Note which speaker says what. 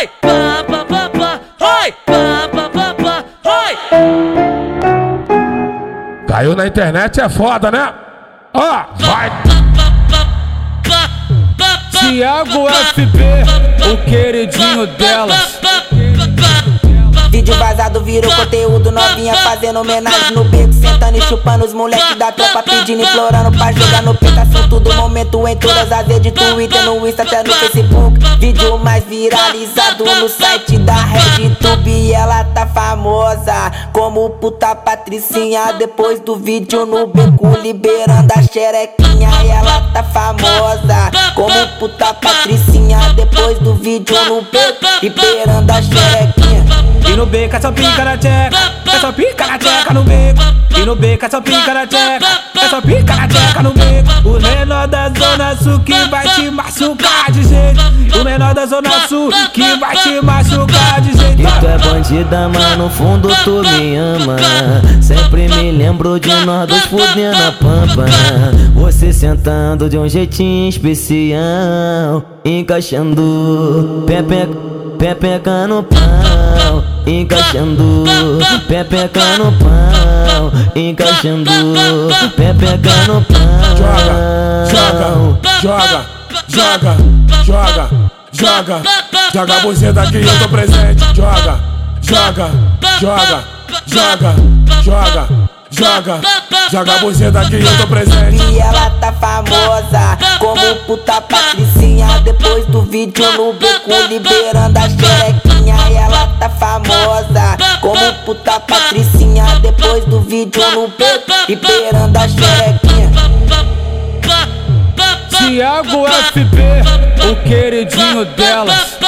Speaker 1: Oi, pá, pá, pá, pá, oi, pá, pá, pá, pá, oi.
Speaker 2: Caiu na internet é foda, né? Ó, vai.
Speaker 3: Tiago FB, o queridinho delas.
Speaker 4: Vídeo vazado virou conteúdo novinha fazendo homenagem no beco, sentando e chupando os moleques da tropa, pedindo e implorando pra jogar no peito. Momento em todas as redes Twitter, no Insta, até no Facebook Vídeo mais viralizado no site da RedTube Ela tá famosa como puta patricinha Depois do vídeo no beco liberando a xerequinha Ela tá famosa como puta patricinha Depois do vídeo no beco liberando a xerequinha
Speaker 3: e no beco é só pica na tcheca, é só pica na tcheca no beco. E no beco é só pica na tcheca, é só pica na tcheca no beco. O menor da zona sul que vai te machucar de jeito. O menor da zona sul que vai te machucar de jeito.
Speaker 5: E tu é bandida, mas no fundo tu me ama. Sempre me lembro de nós dois fudendo a pampa. Você sentando de um jeitinho especial, encaixando pepeca, pepeca no pau encaixando, pepeca no pau, encaixando, pepeca no pau.
Speaker 2: Joga, joga, joga, joga, joga, joga, joga a buzeta que eu tô presente. Joga, joga, joga, joga, joga, joga, joga a buzeta que eu tô presente.
Speaker 4: E ela tá famosa como puta patricinha. Depois do vídeo no beco liberando a xerequinha. E ela tá famosa como puta patricinha. Depois do vídeo no beco liberando a xerequinha.
Speaker 3: Tiago FP, o queridinho delas.